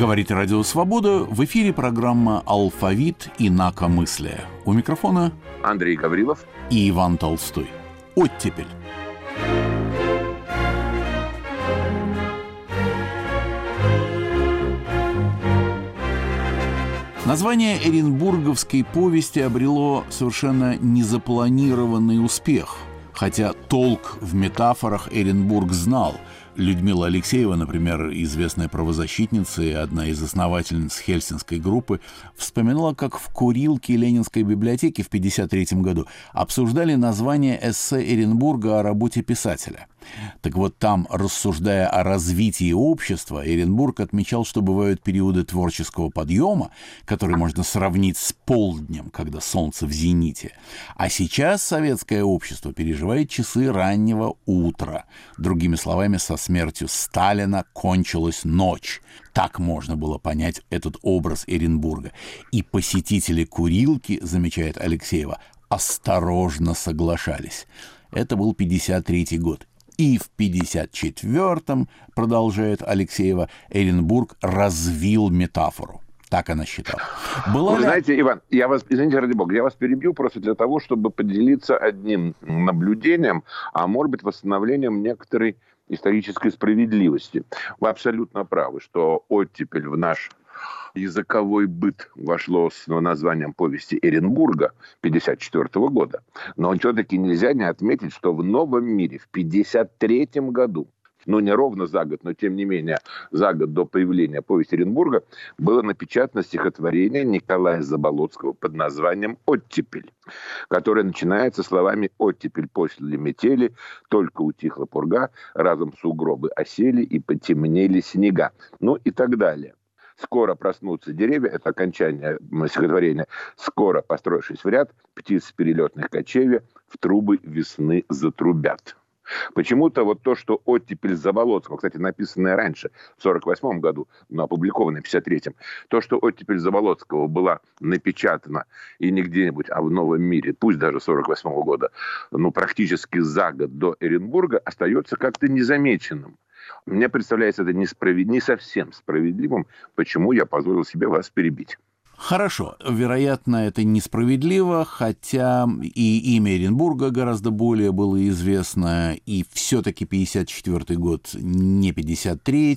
Говорит Радио Свобода. В эфире программа «Алфавит. Инакомыслие». У микрофона Андрей Гаврилов и Иван Толстой. Оттепель. Название Эренбурговской повести обрело совершенно незапланированный успех, хотя толк в метафорах Эренбург знал – Людмила Алексеева, например, известная правозащитница и одна из основательниц Хельсинской группы, вспоминала, как в курилке Ленинской библиотеки в 1953 году обсуждали название эссе Эренбурга о работе писателя. Так вот там, рассуждая о развитии общества, Эренбург отмечал, что бывают периоды творческого подъема, которые можно сравнить с полднем, когда солнце в зените. А сейчас советское общество переживает часы раннего утра. Другими словами, со смертью Сталина кончилась ночь. Так можно было понять этот образ Эренбурга. И посетители курилки, замечает Алексеева, осторожно соглашались. Это был 53 год. И в 54-м, продолжает Алексеева, Эренбург развил метафору. Так она считала. Была Вы ли... знаете, Иван, я вас, извините, ради бога, я вас перебью просто для того, чтобы поделиться одним наблюдением, а может быть восстановлением некоторой исторической справедливости. Вы абсолютно правы, что оттепель в наш языковой быт вошло с названием повести Эренбурга 1954 года. Но все-таки нельзя не отметить, что в новом мире в 1953 году ну, не ровно за год, но тем не менее за год до появления повести Оренбурга, было напечатано стихотворение Николая Заболоцкого под названием «Оттепель», которое начинается словами «Оттепель после метели, только утихла пурга, разом сугробы осели и потемнели снега», ну и так далее. Скоро проснутся деревья, это окончание стихотворения. Скоро, построившись в ряд, птиц перелетных кочевья в трубы весны затрубят. Почему-то вот то, что оттепель Заболоцкого, кстати, написанное раньше, в 48 году, но опубликованное в 53-м, то, что оттепель Заболоцкого была напечатана и не где-нибудь, а в новом мире, пусть даже 48 -го года, ну, практически за год до Эренбурга, остается как-то незамеченным. Мне представляется это несправед... не совсем справедливым, почему я позволил себе вас перебить. Хорошо, вероятно, это несправедливо, хотя и имя Оренбурга гораздо более было известно, и все-таки 54 год не 53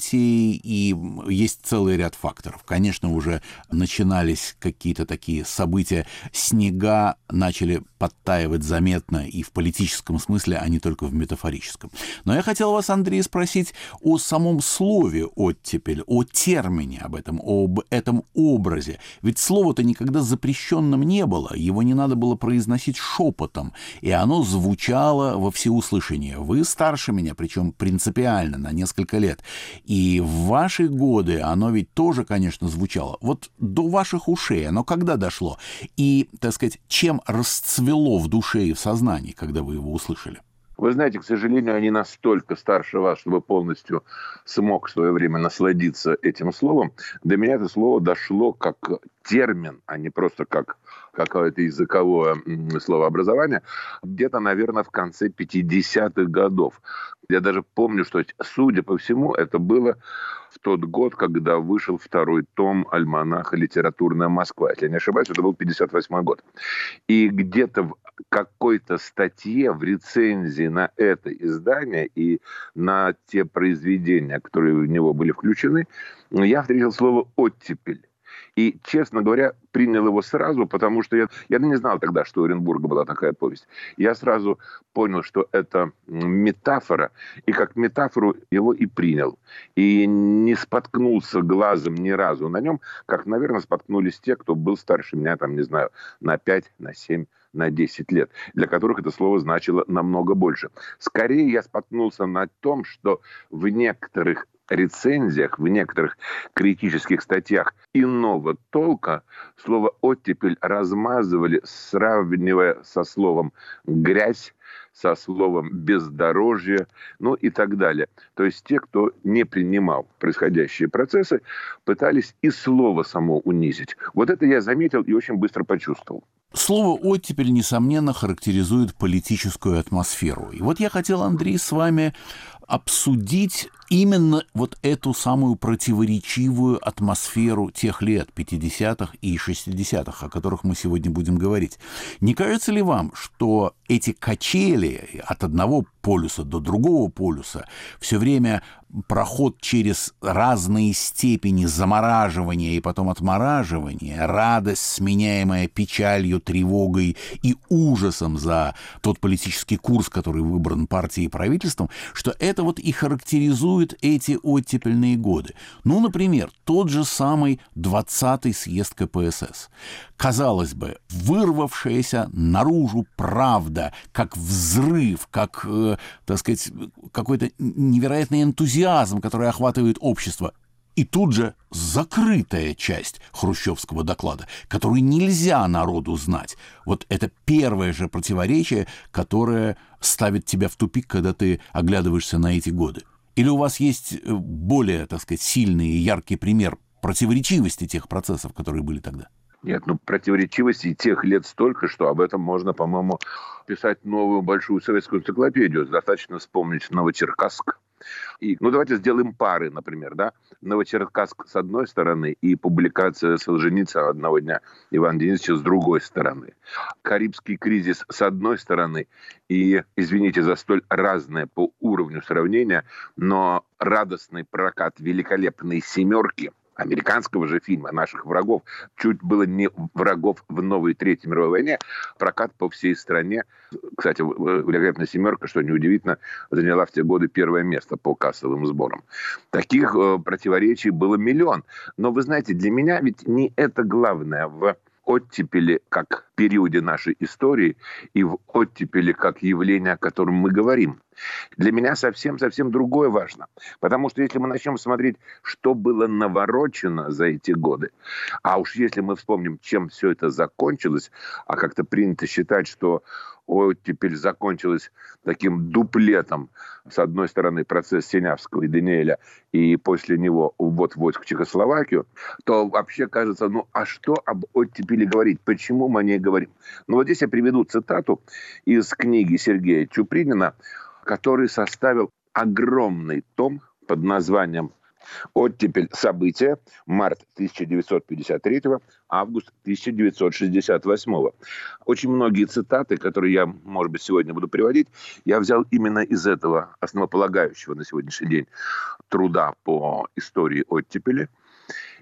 и есть целый ряд факторов. Конечно, уже начинались какие-то такие события, снега начали подтаивать заметно и в политическом смысле, а не только в метафорическом. Но я хотел вас, Андрей, спросить о самом слове «оттепель», о термине об этом, об этом образе. Ведь ведь слово-то никогда запрещенным не было, его не надо было произносить шепотом, и оно звучало во всеуслышание. Вы старше меня, причем принципиально, на несколько лет. И в ваши годы оно ведь тоже, конечно, звучало. Вот до ваших ушей оно когда дошло? И, так сказать, чем расцвело в душе и в сознании, когда вы его услышали? Вы знаете, к сожалению, они настолько старше вас, чтобы полностью смог в свое время насладиться этим словом. До меня это слово дошло как термин, а не просто как какое-то языковое словообразование, где-то, наверное, в конце 50-х годов. Я даже помню, что, судя по всему, это было в тот год, когда вышел второй том альманаха «Литературная Москва». Если я не ошибаюсь, это был 58 год. И где-то в какой-то статье, в рецензии на это издание и на те произведения, которые в него были включены, я встретил слово «оттепель». И, честно говоря, принял его сразу, потому что я, я не знал тогда, что у Оренбурга была такая повесть. Я сразу понял, что это метафора, и как метафору его и принял. И не споткнулся глазом ни разу на нем, как, наверное, споткнулись те, кто был старше меня, там, не знаю, на 5, на 7, на 10 лет, для которых это слово значило намного больше. Скорее я споткнулся на том, что в некоторых рецензиях, в некоторых критических статьях иного толка слово «оттепель» размазывали, сравнивая со словом «грязь», со словом «бездорожье», ну и так далее. То есть те, кто не принимал происходящие процессы, пытались и слово само унизить. Вот это я заметил и очень быстро почувствовал. Слово «оттепель», несомненно, характеризует политическую атмосферу. И вот я хотел, Андрей, с вами обсудить именно вот эту самую противоречивую атмосферу тех лет, 50-х и 60-х, о которых мы сегодня будем говорить. Не кажется ли вам, что эти качели от одного полюса до другого полюса все время проход через разные степени замораживания и потом отмораживания, радость, сменяемая печалью, тревогой и ужасом за тот политический курс, который выбран партией и правительством, что это вот и характеризует эти оттепельные годы. Ну, например, тот же самый 20-й съезд КПСС. Казалось бы, вырвавшаяся наружу правда, как взрыв, как, э, так сказать, какой-то невероятный энтузиазм, который охватывает общество. И тут же закрытая часть хрущевского доклада, которую нельзя народу знать. Вот это первое же противоречие, которое ставит тебя в тупик, когда ты оглядываешься на эти годы. Или у вас есть э, более, так сказать, сильный и яркий пример противоречивости тех процессов, которые были тогда? Нет, ну противоречивости тех лет столько, что об этом можно, по-моему, писать новую большую советскую энциклопедию. Достаточно вспомнить Новочеркасск, и, ну, давайте сделаем пары, например, да. Новочеркасск с одной стороны и публикация Солженицына одного дня Ивана Денисовича с другой стороны. Карибский кризис с одной стороны и, извините за столь разное по уровню сравнения, но радостный прокат великолепной «семерки» – американского же фильма наших врагов, чуть было не врагов в новой Третьей мировой войне, прокат по всей стране. Кстати, великолепная семерка, что неудивительно, заняла в те годы первое место по кассовым сборам. Таких э, противоречий было миллион. Но вы знаете, для меня ведь не это главное в оттепели как периоде нашей истории и в оттепели как явление, о котором мы говорим. Для меня совсем-совсем другое важно. Потому что если мы начнем смотреть, что было наворочено за эти годы, а уж если мы вспомним, чем все это закончилось, а как-то принято считать, что оттепель закончилась таким дуплетом. С одной стороны, процесс Синявского и Даниэля, и после него ввод войск в Чехословакию, то вообще кажется, ну а что об оттепели говорить? Почему мы о ней говорим? Ну вот здесь я приведу цитату из книги Сергея Чупринина который составил огромный том под названием Оттепель события. Март 1953, август 1968. Очень многие цитаты, которые я, может быть, сегодня буду приводить, я взял именно из этого основополагающего на сегодняшний день труда по истории оттепели.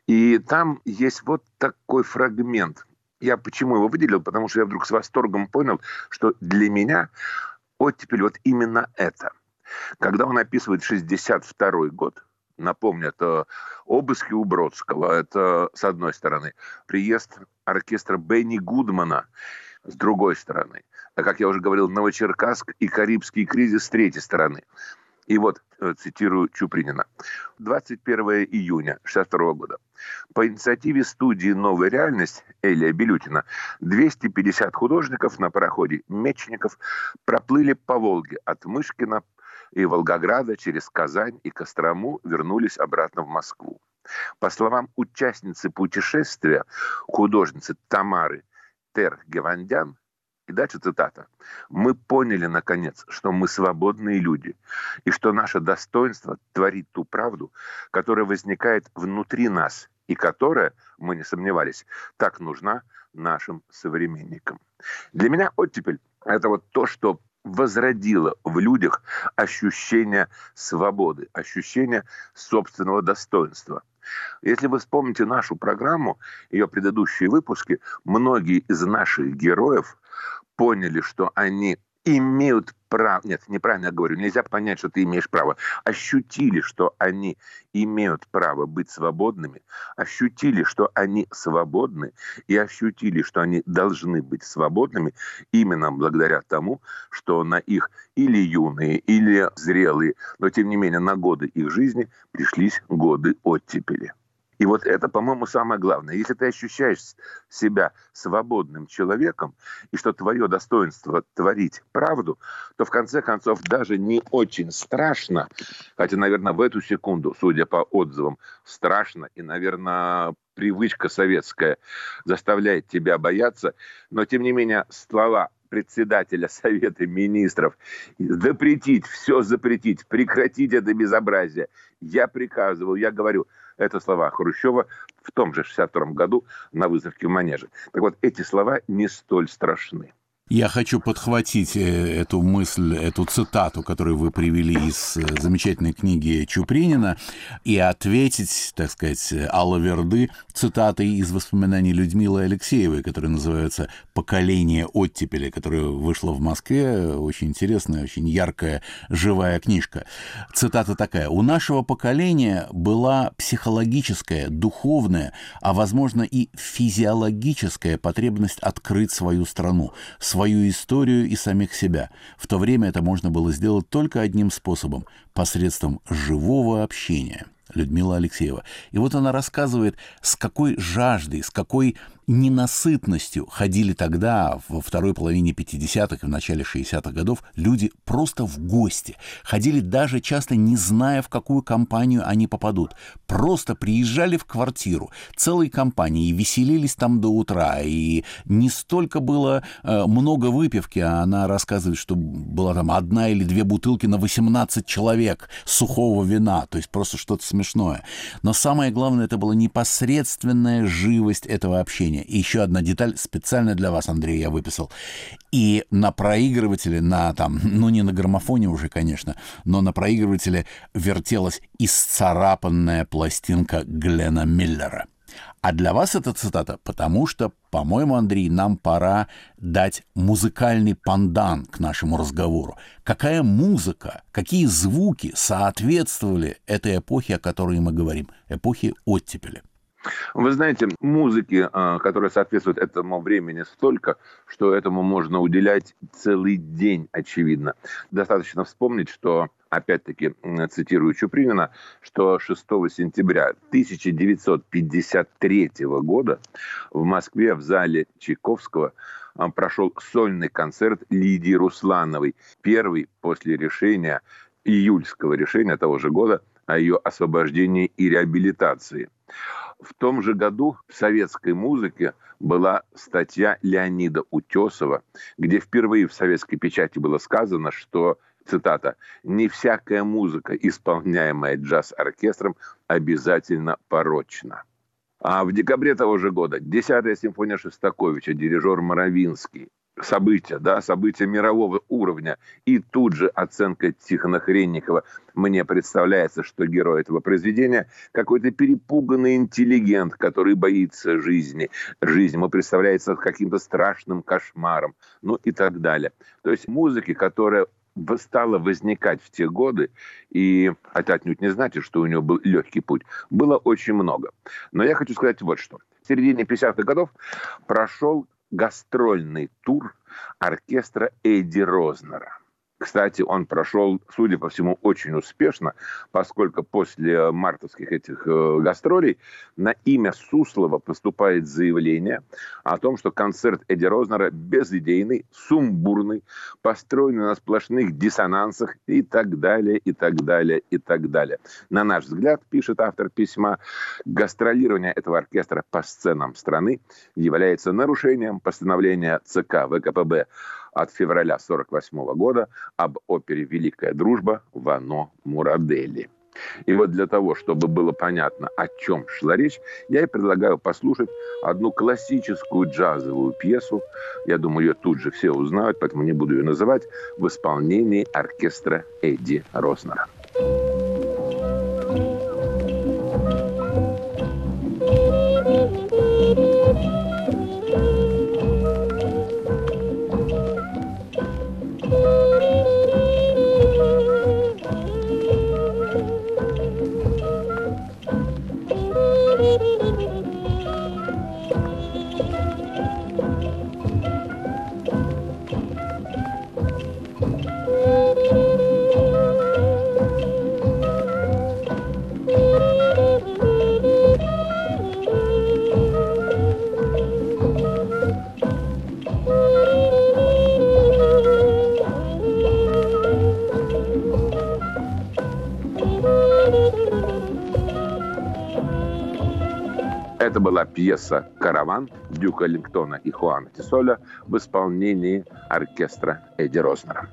И там есть вот такой фрагмент. Я почему его выделил? Потому что я вдруг с восторгом понял, что для меня оттепель вот именно это. Когда он описывает 62 год, напомню, это обыски у Бродского, это с одной стороны, приезд оркестра Бенни Гудмана с другой стороны. А как я уже говорил, Новочеркасск и Карибский кризис с третьей стороны. И вот, э, цитирую Чупринина. 21 июня 1962 года. По инициативе студии «Новая реальность» Элия Белютина 250 художников на пароходе «Мечников» проплыли по Волге от Мышкина и Волгограда через Казань и Кострому вернулись обратно в Москву. По словам участницы путешествия, художницы Тамары Тер-Гевандян, и дальше цитата. «Мы поняли, наконец, что мы свободные люди, и что наше достоинство творит ту правду, которая возникает внутри нас, и которая, мы не сомневались, так нужна нашим современникам». Для меня оттепель – это вот то, что возродило в людях ощущение свободы, ощущение собственного достоинства. Если вы вспомните нашу программу, ее предыдущие выпуски, многие из наших героев поняли, что они имеют право, нет, неправильно я говорю, нельзя понять, что ты имеешь право, ощутили, что они имеют право быть свободными, ощутили, что они свободны, и ощутили, что они должны быть свободными именно благодаря тому, что на их или юные, или зрелые, но тем не менее на годы их жизни пришлись годы оттепели. И вот это, по-моему, самое главное. Если ты ощущаешь себя свободным человеком, и что твое достоинство творить правду, то в конце концов даже не очень страшно, хотя, наверное, в эту секунду, судя по отзывам, страшно, и, наверное, привычка советская заставляет тебя бояться, но, тем не менее, слова председателя Совета Министров запретить, все запретить, прекратить это безобразие. Я приказывал, я говорю, это слова Хрущева в том же 62 году на выставке в Манеже. Так вот, эти слова не столь страшны. Я хочу подхватить э, эту мысль, эту цитату, которую вы привели из э, замечательной книги Чупринина, и ответить, так сказать, Алла Верды цитатой из воспоминаний Людмилы Алексеевой, которая называется «Поколение оттепели», которая вышла в Москве. Очень интересная, очень яркая, живая книжка. Цитата такая. «У нашего поколения была психологическая, духовная, а, возможно, и физиологическая потребность открыть свою страну, свою свою историю и самих себя. В то время это можно было сделать только одним способом – посредством живого общения. Людмила Алексеева. И вот она рассказывает, с какой жаждой, с какой ненасытностью ходили тогда, во второй половине 50-х и в начале 60-х годов, люди просто в гости. Ходили даже часто не зная, в какую компанию они попадут. Просто приезжали в квартиру целой компании и веселились там до утра. И не столько было э, много выпивки, а она рассказывает, что была там одна или две бутылки на 18 человек сухого вина. То есть просто что-то смешное. Но самое главное, это была непосредственная живость этого общения звучания. И еще одна деталь специально для вас, Андрей, я выписал. И на проигрывателе, на там, ну не на граммофоне уже, конечно, но на проигрывателе вертелась исцарапанная пластинка Глена Миллера. А для вас эта цитата, потому что, по-моему, Андрей, нам пора дать музыкальный пандан к нашему разговору. Какая музыка, какие звуки соответствовали этой эпохе, о которой мы говорим, эпохе оттепели? Вы знаете, музыки, а, которая соответствует этому времени, столько, что этому можно уделять целый день, очевидно. Достаточно вспомнить, что опять-таки цитирую Чупринина, что 6 сентября 1953 года в Москве в зале Чайковского а, прошел сольный концерт Лидии Руслановой, первый после решения, июльского решения того же года о ее освобождении и реабилитации – в том же году в советской музыке была статья Леонида Утесова, где впервые в советской печати было сказано, что цитата, «не всякая музыка, исполняемая джаз-оркестром, обязательно порочна». А в декабре того же года 10-я симфония Шостаковича, дирижер Моровинский, события, да, события мирового уровня. И тут же оценка Тихона Хренникова. Мне представляется, что герой этого произведения какой-то перепуганный интеллигент, который боится жизни. Жизнь ему представляется каким-то страшным кошмаром. Ну и так далее. То есть музыки, которая стала возникать в те годы, и это отнюдь не значит, что у него был легкий путь, было очень много. Но я хочу сказать вот что. В середине 50-х годов прошел гастрольный тур оркестра Эдди Рознера. Кстати, он прошел, судя по всему, очень успешно, поскольку после мартовских этих э, гастролей на имя Суслова поступает заявление о том, что концерт Эдди Рознера безидейный, сумбурный, построенный на сплошных диссонансах и так далее, и так далее, и так далее. На наш взгляд, пишет автор письма, гастролирование этого оркестра по сценам страны является нарушением постановления ЦК ВКПБ от февраля 1948 года об опере «Великая дружба» Вано Мурадели. И вот для того, чтобы было понятно, о чем шла речь, я и предлагаю послушать одну классическую джазовую пьесу. Я думаю, ее тут же все узнают, поэтому не буду ее называть, в исполнении оркестра Эдди Роснера. Это была пьеса «Караван» Дюка Лингтона и Хуана Тисоля в исполнении оркестра Эдди Рознера.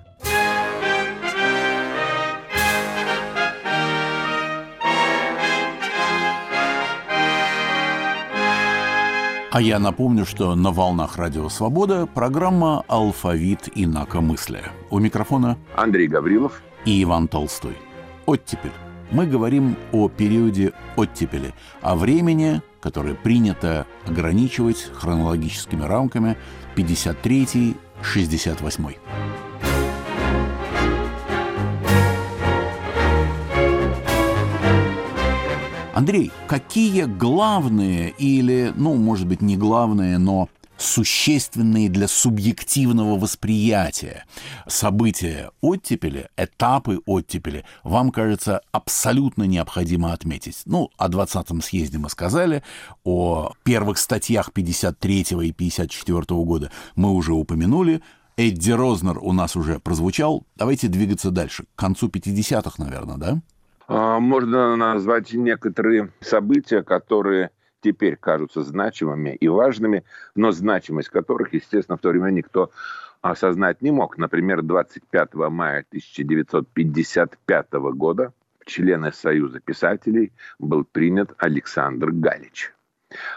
А я напомню, что на волнах Радио Свобода программа «Алфавит инакомыслия». У микрофона Андрей Гаврилов и Иван Толстой. Оттепель. Мы говорим о периоде оттепели, о времени, которое принято ограничивать хронологическими рамками 53-68. Андрей, какие главные или, ну, может быть, не главные, но существенные для субъективного восприятия события оттепели, этапы оттепели, вам кажется абсолютно необходимо отметить. Ну, о 20-м съезде мы сказали, о первых статьях 53 и 54 года мы уже упомянули, Эдди Рознер у нас уже прозвучал. Давайте двигаться дальше. К концу 50-х, наверное, да? А, можно назвать некоторые события, которые теперь кажутся значимыми и важными, но значимость которых, естественно, в то время никто осознать не мог. Например, 25 мая 1955 года в члены Союза писателей был принят Александр Галич.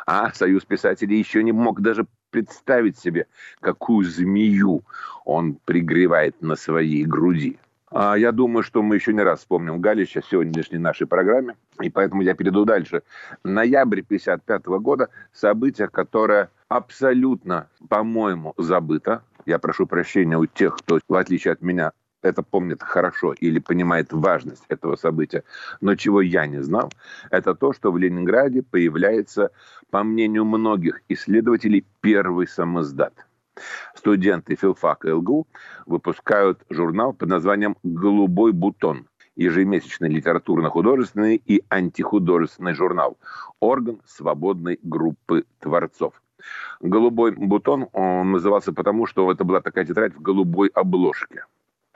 А Союз писателей еще не мог даже представить себе, какую змею он пригревает на своей груди. А, я думаю, что мы еще не раз вспомним Галича в сегодняшней нашей программе, и поэтому я перейду дальше. Ноябрь 1955 года – событие, которое абсолютно, по-моему, забыто. Я прошу прощения у тех, кто, в отличие от меня, это помнит хорошо или понимает важность этого события. Но чего я не знал, это то, что в Ленинграде появляется, по мнению многих исследователей, первый самоздат – Студенты филфака ЛГУ выпускают журнал под названием «Голубой бутон», ежемесячный литературно-художественный и антихудожественный журнал, орган свободной группы творцов. «Голубой бутон» он назывался потому, что это была такая тетрадь в голубой обложке.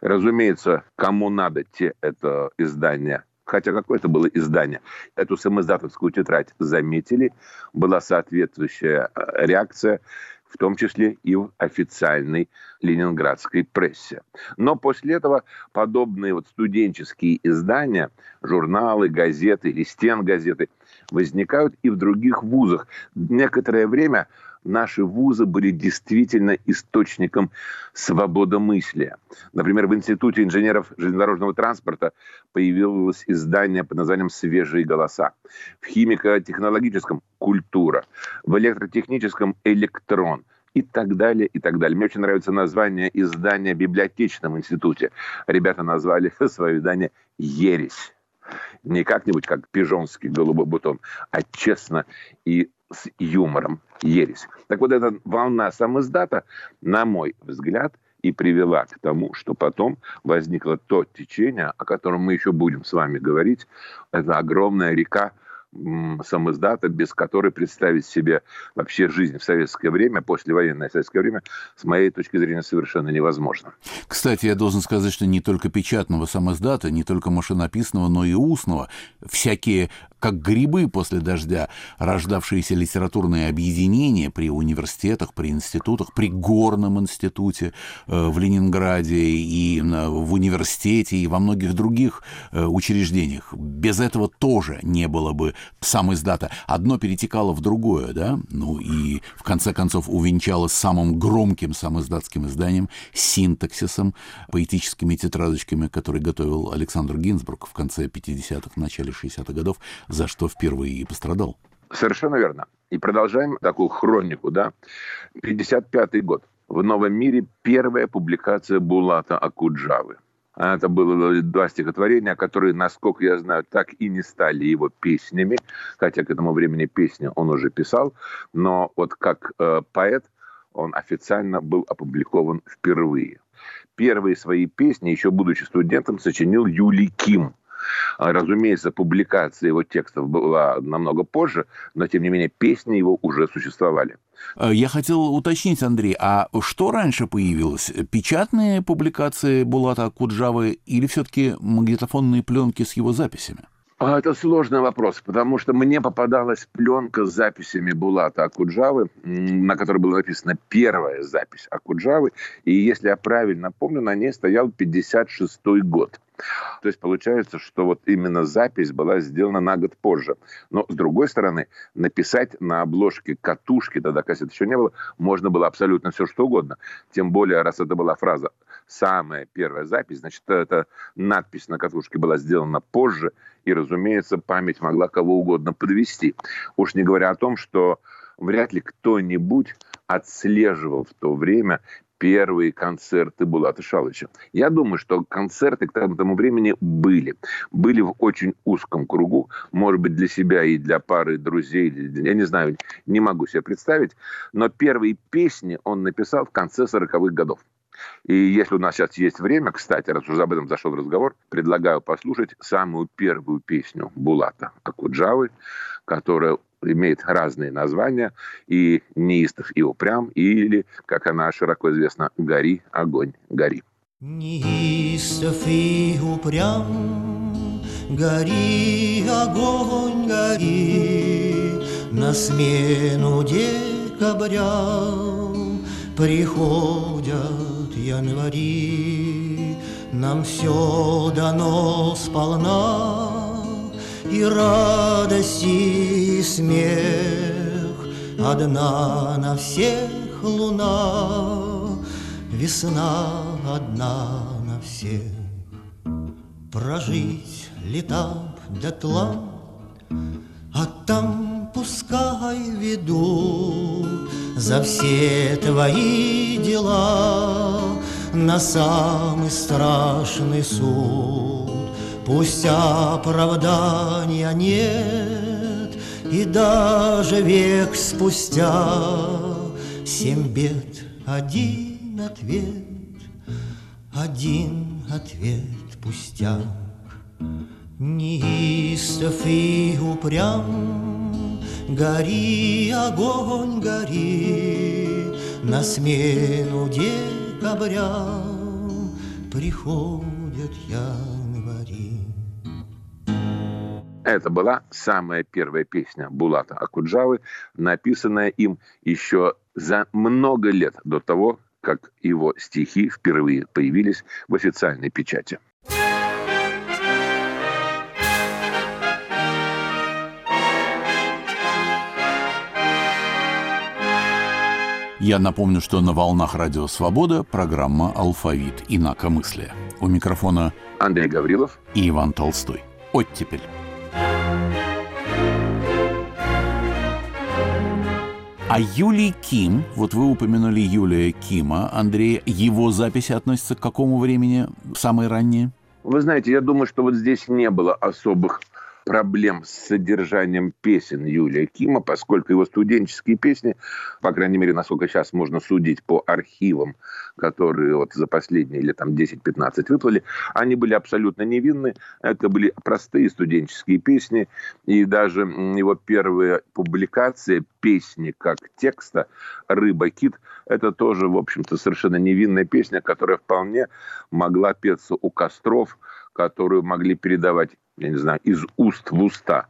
Разумеется, кому надо, те это издание хотя какое это было издание, эту самоиздатовскую тетрадь заметили, была соответствующая э, реакция в том числе и в официальной ленинградской прессе. Но после этого подобные вот студенческие издания, журналы, газеты или стен газеты возникают и в других вузах. Некоторое время наши вузы были действительно источником свободомыслия. Например, в Институте инженеров железнодорожного транспорта появилось издание под названием «Свежие голоса». В химико-технологическом «Культура». В электротехническом «Электрон» и так далее, и так далее. Мне очень нравится название издания в библиотечном институте. Ребята назвали свое издание «Ересь». Не как-нибудь, как пижонский голубой бутон, а честно и с юмором ересь. Так вот, эта волна самоздата, на мой взгляд, и привела к тому, что потом возникло то течение, о котором мы еще будем с вами говорить. Это огромная река самоздата, без которой представить себе вообще жизнь в советское время, послевоенное советское время, с моей точки зрения, совершенно невозможно. Кстати, я должен сказать, что не только печатного самоздата, не только машинописного, но и устного, всякие как грибы после дождя, рождавшиеся литературные объединения при университетах, при институтах, при Горном институте э, в Ленинграде и в университете и во многих других э, учреждениях. Без этого тоже не было бы сам издата. Одно перетекало в другое, да, ну и в конце концов увенчалось самым громким самоиздатским изданием, синтаксисом, поэтическими тетрадочками, которые готовил Александр Гинзбург в конце 50-х, начале 60-х годов, за что впервые и пострадал. Совершенно верно. И продолжаем такую хронику, да. 55 год. В «Новом мире» первая публикация Булата Акуджавы. Это было два стихотворения, которые, насколько я знаю, так и не стали его песнями, хотя к этому времени песни он уже писал, но вот как э, поэт он официально был опубликован впервые. Первые свои песни, еще будучи студентом, сочинил Юлий Ким – разумеется, публикация его текстов была намного позже, но, тем не менее, песни его уже существовали. Э, я хотел уточнить, Андрей, а что раньше появилось? Печатные публикации Булата Куджавы или все-таки магнитофонные пленки с его записями? А, это сложный вопрос, потому что мне попадалась пленка с записями Булата Акуджавы, на которой была написана первая запись Акуджавы. И если я правильно помню, на ней стоял 56-й год. То есть получается, что вот именно запись была сделана на год позже. Но, с другой стороны, написать на обложке катушки, тогда кассет еще не было, можно было абсолютно все, что угодно. Тем более, раз это была фраза «самая первая запись», значит, эта надпись на катушке была сделана позже, и, разумеется, память могла кого угодно подвести. Уж не говоря о том, что вряд ли кто-нибудь отслеживал в то время первые концерты Булата Шалыча. Я думаю, что концерты к тому времени были. Были в очень узком кругу, может быть, для себя и для пары друзей, я не знаю, не могу себе представить, но первые песни он написал в конце 40-х годов. И если у нас сейчас есть время, кстати, раз уже об этом зашел разговор, предлагаю послушать самую первую песню Булата Акуджавы, которая имеет разные названия, и неистов, и упрям, или, как она широко известна, «Гори, огонь, гори». Неистов и упрям, гори, огонь, гори, На смену декабрям приходят январи. Нам все дано сполна, и радость, и смех. Одна на всех луна, весна одна на всех. Прожить лета дотла, а там пускай ведут за все твои дела на самый страшный суд. Пусть оправдания нет, И даже век спустя Семь бед, один ответ, Один ответ пустяк. Неистов и упрям, Гори, огонь, гори, На смену декабря Приходят я Это была самая первая песня Булата Акуджавы, написанная им еще за много лет до того, как его стихи впервые появились в официальной печати. Я напомню, что на волнах Радио Свобода программа «Алфавит. Инакомыслие». У микрофона Андрей Гаврилов и Иван Толстой. Оттепель. А Юлий Ким, вот вы упомянули Юлия Кима, Андрей, его записи относятся к какому времени самые ранние? Вы знаете, я думаю, что вот здесь не было особых проблем с содержанием песен Юлия Кима, поскольку его студенческие песни, по крайней мере, насколько сейчас можно судить по архивам, которые вот за последние лет там 10-15 выплыли, они были абсолютно невинны. Это были простые студенческие песни, и даже его первая публикация песни как текста «Рыба-кит» это тоже, в общем-то, совершенно невинная песня, которая вполне могла петься у костров, которую могли передавать я не знаю, из уст в уста,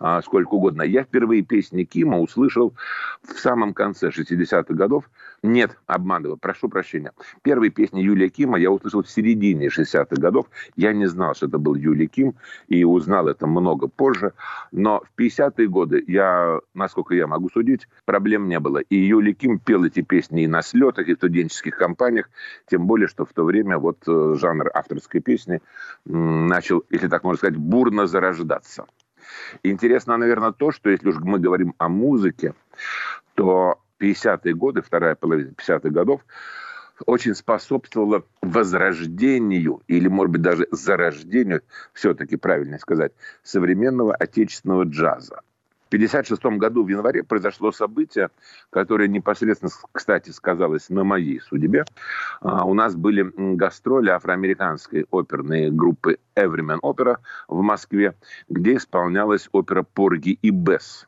а, сколько угодно. Я впервые песни Кима услышал в самом конце 60-х годов. Нет, обманываю, прошу прощения. Первые песни Юлия Кима я услышал в середине 60-х годов. Я не знал, что это был Юлий Ким, и узнал это много позже. Но в 50-е годы я, насколько я могу судить, проблем не было. И Юлий Ким пел эти песни и на слетах, и в студенческих компаниях. Тем более, что в то время вот э, жанр авторской песни начал, если так можно сказать, бурно зарождаться. Интересно, наверное, то, что если уж мы говорим о музыке, то 50-е годы, вторая половина 50-х годов, очень способствовала возрождению, или, может быть, даже зарождению, все-таки правильно сказать, современного отечественного джаза. 1956 году в январе произошло событие, которое непосредственно, кстати, сказалось на моей судьбе. А, у нас были гастроли афроамериканской оперной группы Everyman Opera в Москве, где исполнялась опера «Порги и Бесс».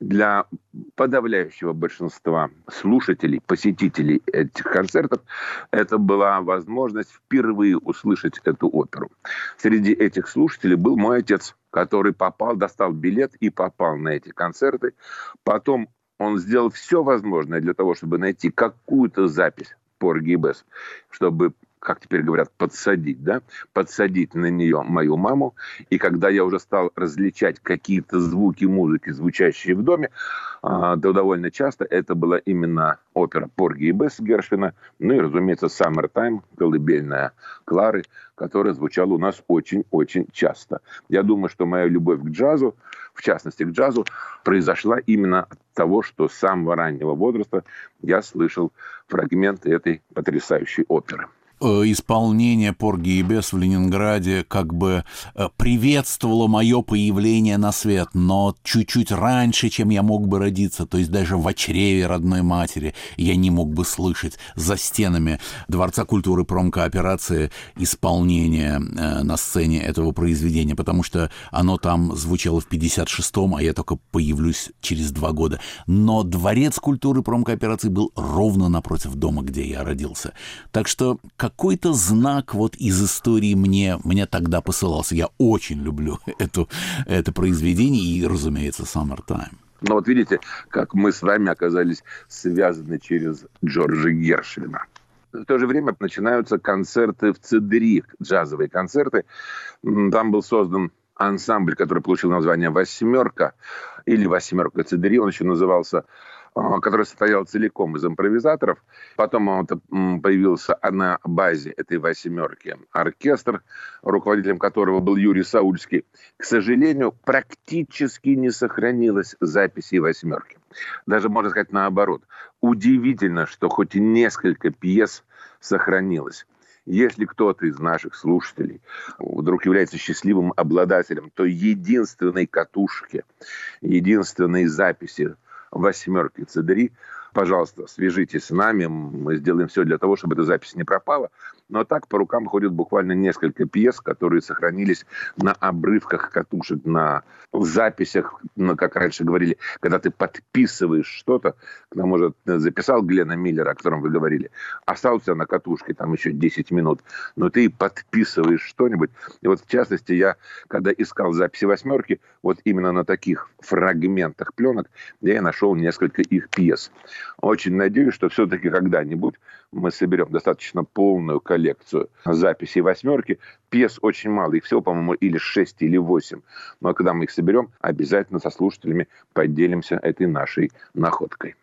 Для подавляющего большинства слушателей, посетителей этих концертов, это была возможность впервые услышать эту оперу. Среди этих слушателей был мой отец, который попал, достал билет и попал на эти концерты. Потом он сделал все возможное для того, чтобы найти какую-то запись по РГБС, чтобы как теперь говорят, подсадить, да, подсадить на нее мою маму. И когда я уже стал различать какие-то звуки музыки, звучащие в доме, а, то довольно часто это была именно опера «Порги и Бесс» Гершвина, ну и, разумеется, «Summertime», колыбельная Клары, которая звучала у нас очень-очень часто. Я думаю, что моя любовь к джазу, в частности к джазу, произошла именно от того, что с самого раннего возраста я слышал фрагменты этой потрясающей оперы. Э, исполнение Порги и Бес в Ленинграде как бы э, приветствовало мое появление на свет, но чуть-чуть раньше, чем я мог бы родиться, то есть даже в чреве родной матери я не мог бы слышать за стенами Дворца культуры промкооперации исполнение э, на сцене этого произведения, потому что оно там звучало в 56-м, а я только появлюсь через два года. Но Дворец культуры промкооперации был ровно напротив дома, где я родился. Так что, какой-то знак вот из истории мне, мне тогда посылался. Я очень люблю эту, это произведение и, разумеется, Summertime. Но вот видите, как мы с вами оказались связаны через Джорджа Гершвина. В то же время начинаются концерты в Цедри, джазовые концерты. Там был создан ансамбль, который получил название «Восьмерка» или «Восьмерка Цедри». Он еще назывался который состоял целиком из импровизаторов. Потом он появился на базе этой восьмерки оркестр, руководителем которого был Юрий Саульский. К сожалению, практически не сохранилось записи восьмерки. Даже, можно сказать, наоборот. Удивительно, что хоть несколько пьес сохранилось. Если кто-то из наших слушателей вдруг является счастливым обладателем, то единственной катушки, единственной записи восьмерки Цедри. Пожалуйста, свяжитесь с нами, мы сделаем все для того, чтобы эта запись не пропала. Но так по рукам ходят буквально несколько пьес, которые сохранились на обрывках катушек, на записях, ну, как раньше говорили, когда ты подписываешь что-то, к нам уже записал Глена Миллера, о котором вы говорили, остался на катушке там еще 10 минут, но ты подписываешь что-нибудь. И вот в частности я, когда искал записи восьмерки, вот именно на таких фрагментах пленок, я и нашел несколько их пьес. Очень надеюсь, что все-таки когда-нибудь мы соберем достаточно полную коллекцию записей восьмерки. Пьес очень мало, их всего, по-моему, или шесть, или восемь. Но когда мы их соберем, обязательно со слушателями поделимся этой нашей находкой.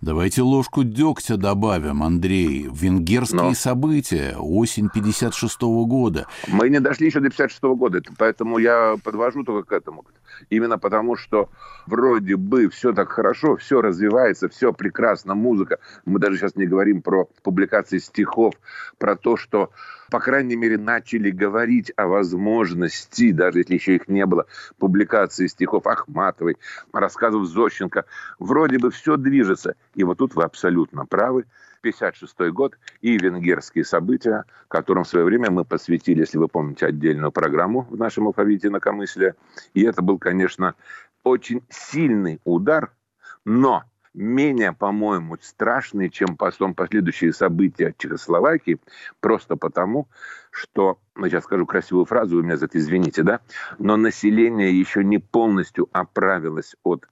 Давайте ложку дегтя добавим, Андрей. Венгерские Но. события, осень 56 -го года. Мы не дошли еще до 56 -го года, поэтому я подвожу только к этому. Именно потому, что вроде бы все так хорошо, все развивается, все прекрасно, музыка. Мы даже сейчас не говорим про публикации стихов, про то, что по крайней мере, начали говорить о возможности, даже если еще их не было, публикации стихов Ахматовой, рассказов Зощенко. Вроде бы все движется. И вот тут вы абсолютно правы. 56 год и венгерские события, которым в свое время мы посвятили, если вы помните, отдельную программу в нашем алфавите инакомыслия. И это был, конечно, очень сильный удар, но менее, по-моему, страшные, чем потом последующие события Чехословакии, просто потому, что, ну, сейчас скажу красивую фразу, вы меня за это извините, да, но население еще не полностью оправилось от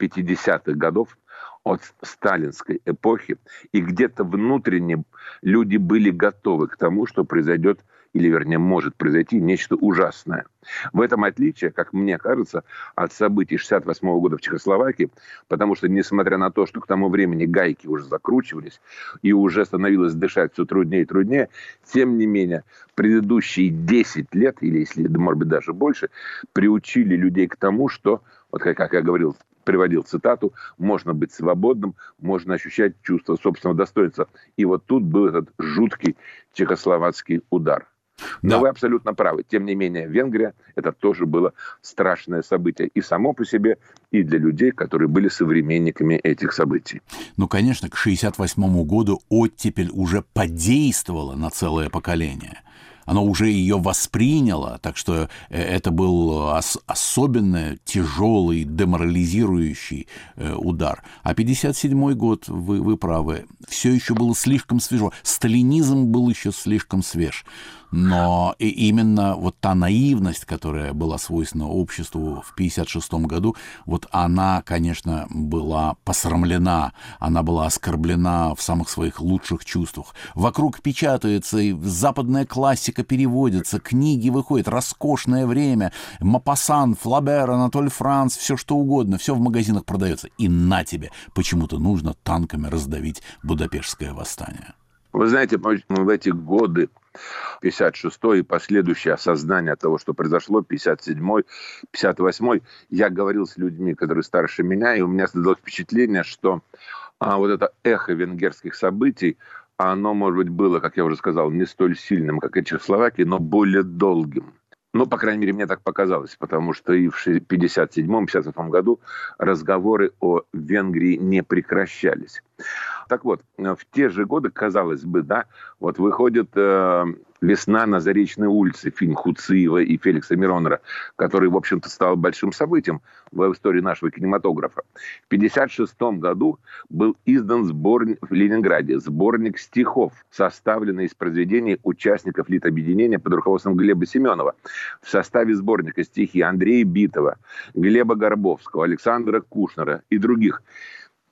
50-х годов, от сталинской эпохи, и где-то внутренне люди были готовы к тому, что произойдет или, вернее, может произойти нечто ужасное. В этом отличие, как мне кажется, от событий 68 года в Чехословакии, потому что, несмотря на то, что к тому времени гайки уже закручивались и уже становилось дышать все труднее и труднее, тем не менее, предыдущие 10 лет, или, если, может быть, даже больше, приучили людей к тому, что, вот как, как я говорил приводил цитату, можно быть свободным, можно ощущать чувство собственного достоинства. И вот тут был этот жуткий чехословацкий удар. Но да. вы абсолютно правы. Тем не менее, Венгрия – это тоже было страшное событие и само по себе, и для людей, которые были современниками этих событий. Ну, конечно, к 1968 году оттепель уже подействовала на целое поколение – оно уже ее восприняло, так что э, это был ос особенно тяжелый, деморализирующий э, удар. А 57 год, вы, вы правы, все еще было слишком свежо. Сталинизм был еще слишком свеж. Но и именно вот та наивность, которая была свойственна обществу в 1956 году, вот она, конечно, была посрамлена, она была оскорблена в самых своих лучших чувствах. Вокруг печатается, и западная классика переводится, книги выходят, роскошное время, Мапасан, Флабер, Анатоль Франц, все что угодно, все в магазинах продается. И на тебе почему-то нужно танками раздавить Будапештское восстание. Вы знаете, в эти годы 56 и последующее осознание того, что произошло, 57 58 я говорил с людьми, которые старше меня, и у меня создалось впечатление, что а, вот это эхо венгерских событий, оно, может быть, было, как я уже сказал, не столь сильным, как и Чехословакии, но более долгим. Ну, по крайней мере, мне так показалось, потому что и в 57-58 году разговоры о Венгрии не прекращались. Так вот, в те же годы, казалось бы, да, вот выходит э, «Весна на Заречной улице», фильм Хуциева и Феликса Миронера, который, в общем-то, стал большим событием в истории нашего кинематографа. В 1956 году был издан сборник в Ленинграде сборник стихов, составленный из произведений участников Литобъединения под руководством Глеба Семенова. В составе сборника стихи Андрея Битова, Глеба Горбовского, Александра Кушнера и других.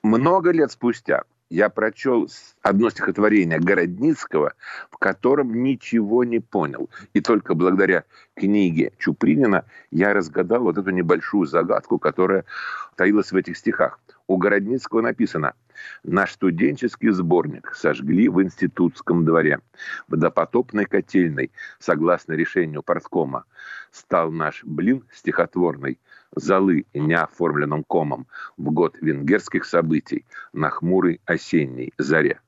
Много лет спустя я прочел одно стихотворение Городницкого, в котором ничего не понял. И только благодаря книге Чупринина я разгадал вот эту небольшую загадку, которая таилась в этих стихах. У Городницкого написано «Наш студенческий сборник сожгли в институтском дворе. В допотопной котельной, согласно решению порткома, стал наш блин стихотворный золы неоформленным комом в год венгерских событий на хмурой осенней заре.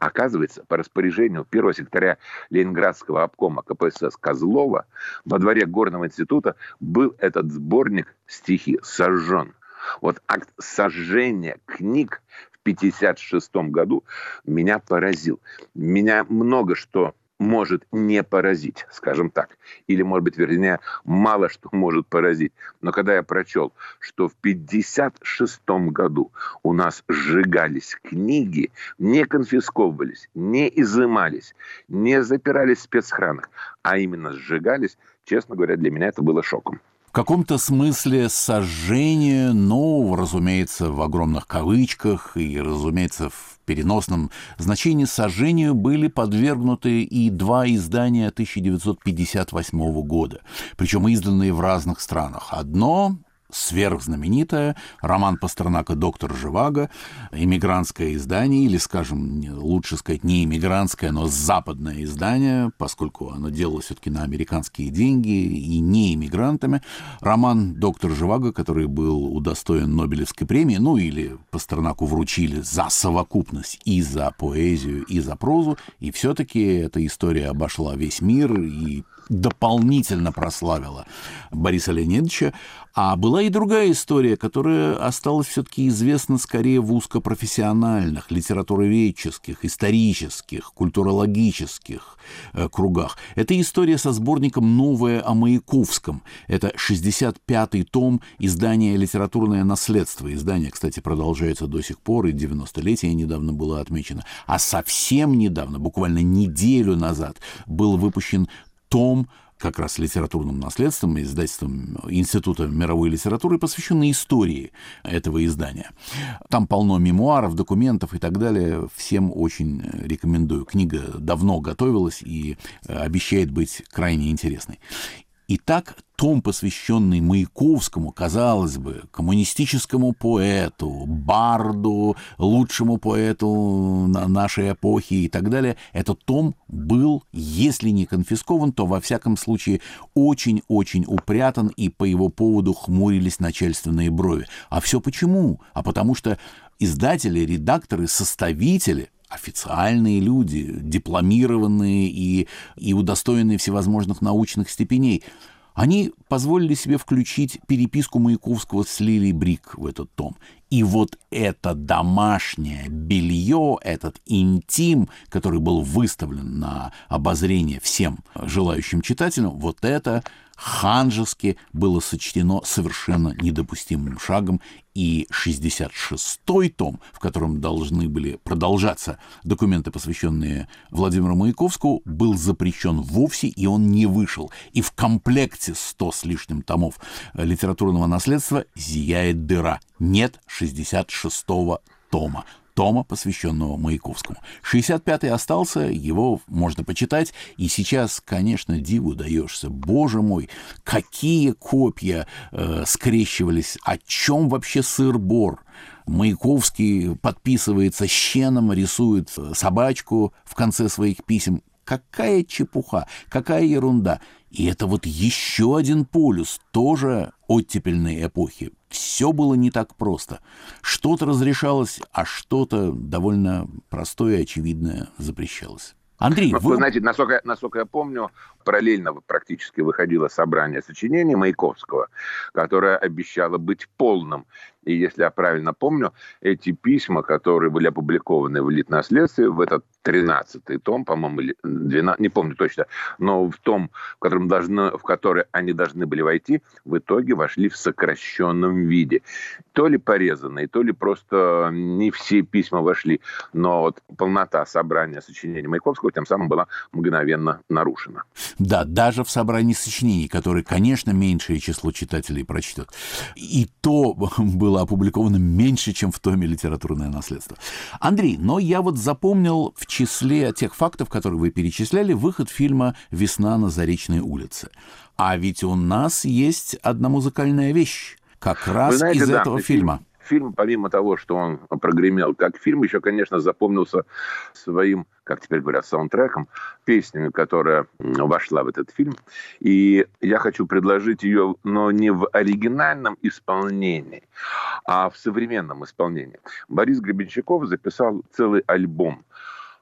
Оказывается, по распоряжению первого секретаря Ленинградского обкома КПСС Козлова во дворе Горного института был этот сборник стихи сожжен. Вот акт сожжения книг в 1956 году меня поразил. Меня много что может не поразить, скажем так. Или, может быть, вернее, мало что может поразить. Но когда я прочел, что в 1956 году у нас сжигались книги, не конфисковывались, не изымались, не запирались в спецхранах, а именно сжигались, честно говоря, для меня это было шоком. В каком-то смысле сожжение, но, разумеется, в огромных кавычках и, разумеется, в переносном значении сожжению были подвергнуты и два издания 1958 года, причем изданные в разных странах. Одно сверхзнаменитое, роман Пастернака «Доктор Живаго», иммигрантское издание, или, скажем, лучше сказать, не иммигрантское, но западное издание, поскольку оно делалось все-таки на американские деньги и не иммигрантами. Роман «Доктор Живаго», который был удостоен Нобелевской премии, ну или Пастернаку вручили за совокупность и за поэзию, и за прозу, и все-таки эта история обошла весь мир и дополнительно прославила Бориса Леонидовича. А была и другая история, которая осталась все-таки известна скорее в узкопрофессиональных, литературоведческих, исторических, культурологических э, кругах. Это история со сборником «Новое о Маяковском». Это 65-й том издания «Литературное наследство». Издание, кстати, продолжается до сих пор, и 90-летие недавно было отмечено. А совсем недавно, буквально неделю назад, был выпущен том как раз литературным наследством, издательством Института мировой литературы, посвященный истории этого издания. Там полно мемуаров, документов и так далее. Всем очень рекомендую. Книга давно готовилась и обещает быть крайне интересной. Итак, том, посвященный Маяковскому, казалось бы, коммунистическому поэту, барду, лучшему поэту нашей эпохи и так далее, этот том был, если не конфискован, то во всяком случае очень-очень упрятан, и по его поводу хмурились начальственные брови. А все почему? А потому что издатели, редакторы, составители официальные люди, дипломированные и, и удостоенные всевозможных научных степеней, они позволили себе включить переписку Маяковского с Лилией Брик в этот том. И вот это домашнее белье, этот интим, который был выставлен на обозрение всем желающим читателям, вот это ханжески было сочтено совершенно недопустимым шагом, и 66-й том, в котором должны были продолжаться документы, посвященные Владимиру Маяковскому, был запрещен вовсе, и он не вышел. И в комплекте 100 с лишним томов литературного наследства зияет дыра. Нет 66-го тома тома, посвященного Маяковскому. 65-й остался, его можно почитать, и сейчас, конечно, диву даешься. Боже мой, какие копья э, скрещивались, о чем вообще сыр-бор? Маяковский подписывается щеном, рисует собачку в конце своих писем. Какая чепуха, какая ерунда. И это вот еще один полюс, тоже оттепельной эпохи. Все было не так просто. Что-то разрешалось, а что-то довольно простое и очевидное запрещалось. Андрей, ну, вы... знаете, насколько, насколько я помню, параллельно практически выходило собрание сочинений Маяковского, которое обещало быть полным. И если я правильно помню, эти письма, которые были опубликованы в «Элитнаследстве», в этот 13-й том, по-моему, или 12, не помню точно, но в том, в, котором должны, в который они должны были войти, в итоге вошли в сокращенном виде. То ли порезанные, то ли просто не все письма вошли. Но вот полнота собрания сочинений Маяковского тем самым была мгновенно нарушена. Да, даже в собрании сочинений, которые, конечно, меньшее число читателей прочтет. И то было опубликовано меньше, чем в томе «Литературное наследство». Андрей, но я вот запомнил в числе тех фактов, которые вы перечисляли, выход фильма «Весна на Заречной улице». А ведь у нас есть одна музыкальная вещь, как раз знаете, из да, этого фильма фильм, помимо того, что он прогремел как фильм, еще, конечно, запомнился своим, как теперь говорят, саундтреком, песней, которая вошла в этот фильм. И я хочу предложить ее, но не в оригинальном исполнении, а в современном исполнении. Борис Гребенщиков записал целый альбом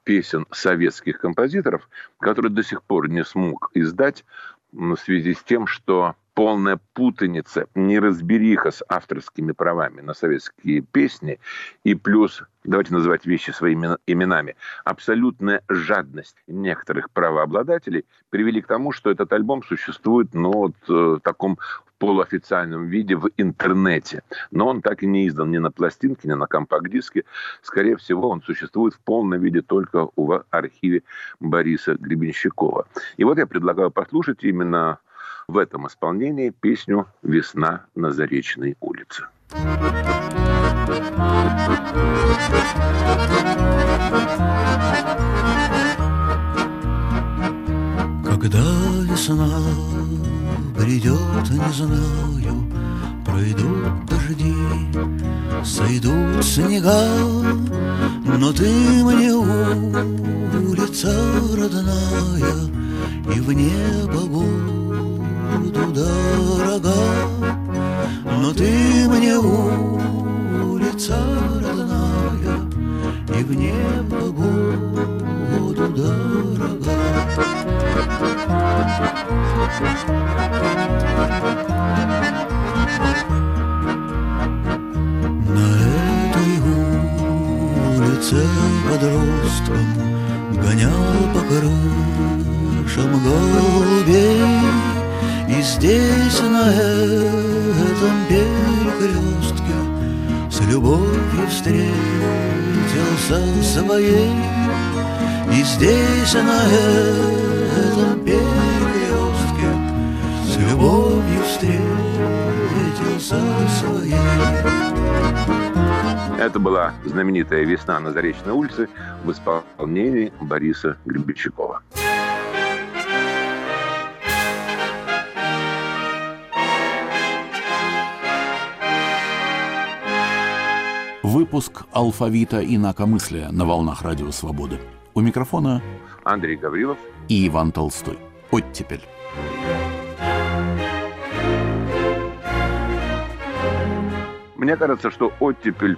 песен советских композиторов, который до сих пор не смог издать в связи с тем, что полная путаница, неразбериха с авторскими правами на советские песни и плюс, давайте называть вещи своими именами, абсолютная жадность некоторых правообладателей привели к тому, что этот альбом существует ну, вот, э, в таком полуофициальном виде в интернете. Но он так и не издан ни на пластинке, ни на компакт-диске. Скорее всего, он существует в полном виде только в архиве Бориса Гребенщикова. И вот я предлагаю послушать именно в этом исполнении песню «Весна на Заречной улице». Когда весна придет, не знаю, Пройдут дожди, сойдут снега, Но ты мне улица родная, И в небо буду но ты мне улица родная, и в небо буду дорога. На этой улице подростком гонял по крышам голубей и здесь, на этом перекрестке С любовью встретился своей И здесь, на этом перекрестке С любовью встретился своей это была знаменитая «Весна на Заречной улице» в исполнении Бориса Гребенщикова. Выпуск «Алфавита инакомыслия» на волнах Радио Свободы. У микрофона Андрей Гаврилов и Иван Толстой. Оттепель. Мне кажется, что оттепель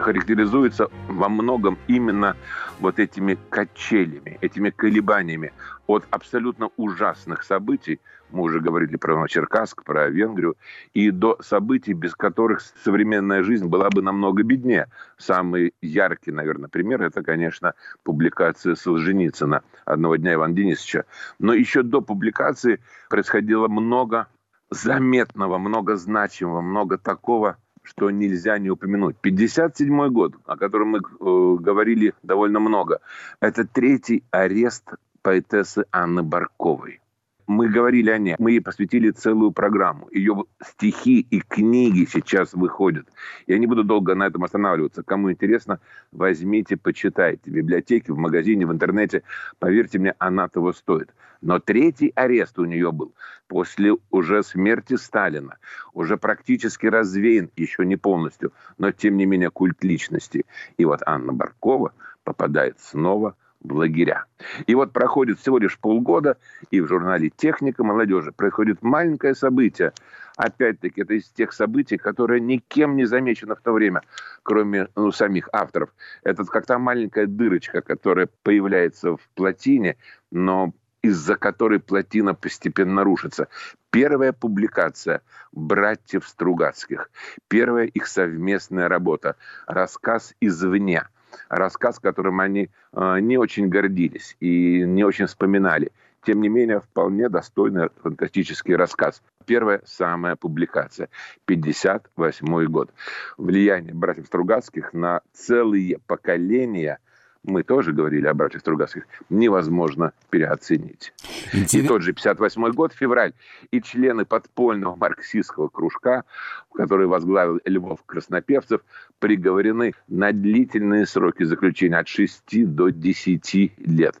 характеризуется во многом именно вот этими качелями, этими колебаниями от абсолютно ужасных событий, мы уже говорили про Новочеркасск, про Венгрию, и до событий, без которых современная жизнь была бы намного беднее. Самый яркий, наверное, пример – это, конечно, публикация Солженицына «Одного дня Ивана Денисовича». Но еще до публикации происходило много заметного, много значимого, много такого, что нельзя не упомянуть. 57 год, о котором мы э, говорили довольно много, это третий арест поэтессы Анны Барковой. Мы говорили о ней, мы ей посвятили целую программу. Ее стихи и книги сейчас выходят. Я не буду долго на этом останавливаться. Кому интересно, возьмите, почитайте. В библиотеке, в магазине, в интернете. Поверьте мне, она того стоит. Но третий арест у нее был после уже смерти Сталина. Уже практически развеян, еще не полностью, но тем не менее культ личности. И вот Анна Баркова попадает снова в лагеря. И вот проходит всего лишь полгода, и в журнале «Техника молодежи» происходит маленькое событие. Опять-таки, это из тех событий, которые никем не замечено в то время, кроме ну, самих авторов. Это как то маленькая дырочка, которая появляется в плотине, но из-за которой плотина постепенно рушится. Первая публикация братьев Стругацких, первая их совместная работа, рассказ «Извне», рассказ, которым они э, не очень гордились и не очень вспоминали. Тем не менее, вполне достойный фантастический рассказ. Первая самая публикация. 58 год. Влияние братьев Стругацких на целые поколения – мы тоже говорили о братьях Стругацких, невозможно переоценить. Интерес... И тот же 58 год, февраль, и члены подпольного марксистского кружка, который возглавил Львов Краснопевцев, приговорены на длительные сроки заключения от 6 до 10 лет.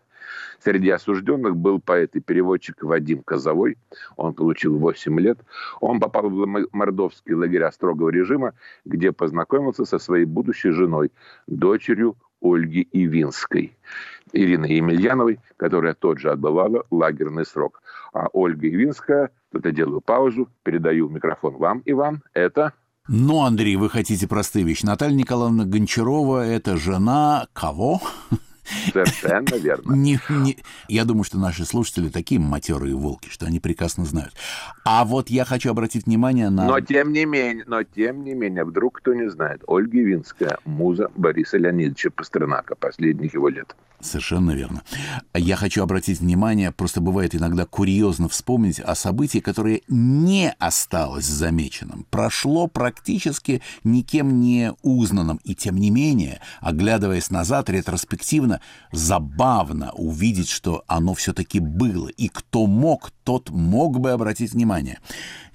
Среди осужденных был поэт и переводчик Вадим Козовой. Он получил 8 лет. Он попал в мордовские лагеря строгого режима, где познакомился со своей будущей женой, дочерью Ольги Ивинской. Ирины Емельяновой, которая тот же отбывала лагерный срок. А Ольга Ивинская, тут я делаю паузу, передаю микрофон вам, Иван, это... Ну, Андрей, вы хотите простые вещи. Наталья Николаевна Гончарова – это жена кого? Совершенно верно. Не, не, я думаю, что наши слушатели такие матерые волки, что они прекрасно знают. А вот я хочу обратить внимание на... Но тем не менее, но тем не менее, вдруг кто не знает, Ольга Винская, муза Бориса Леонидовича Пастернака последних его лет. Совершенно верно. Я хочу обратить внимание, просто бывает иногда курьезно вспомнить о событии, которое не осталось замеченным, прошло практически никем не узнанным, и тем не менее, оглядываясь назад ретроспективно, забавно увидеть, что оно все-таки было, и кто мог, тот мог бы обратить внимание.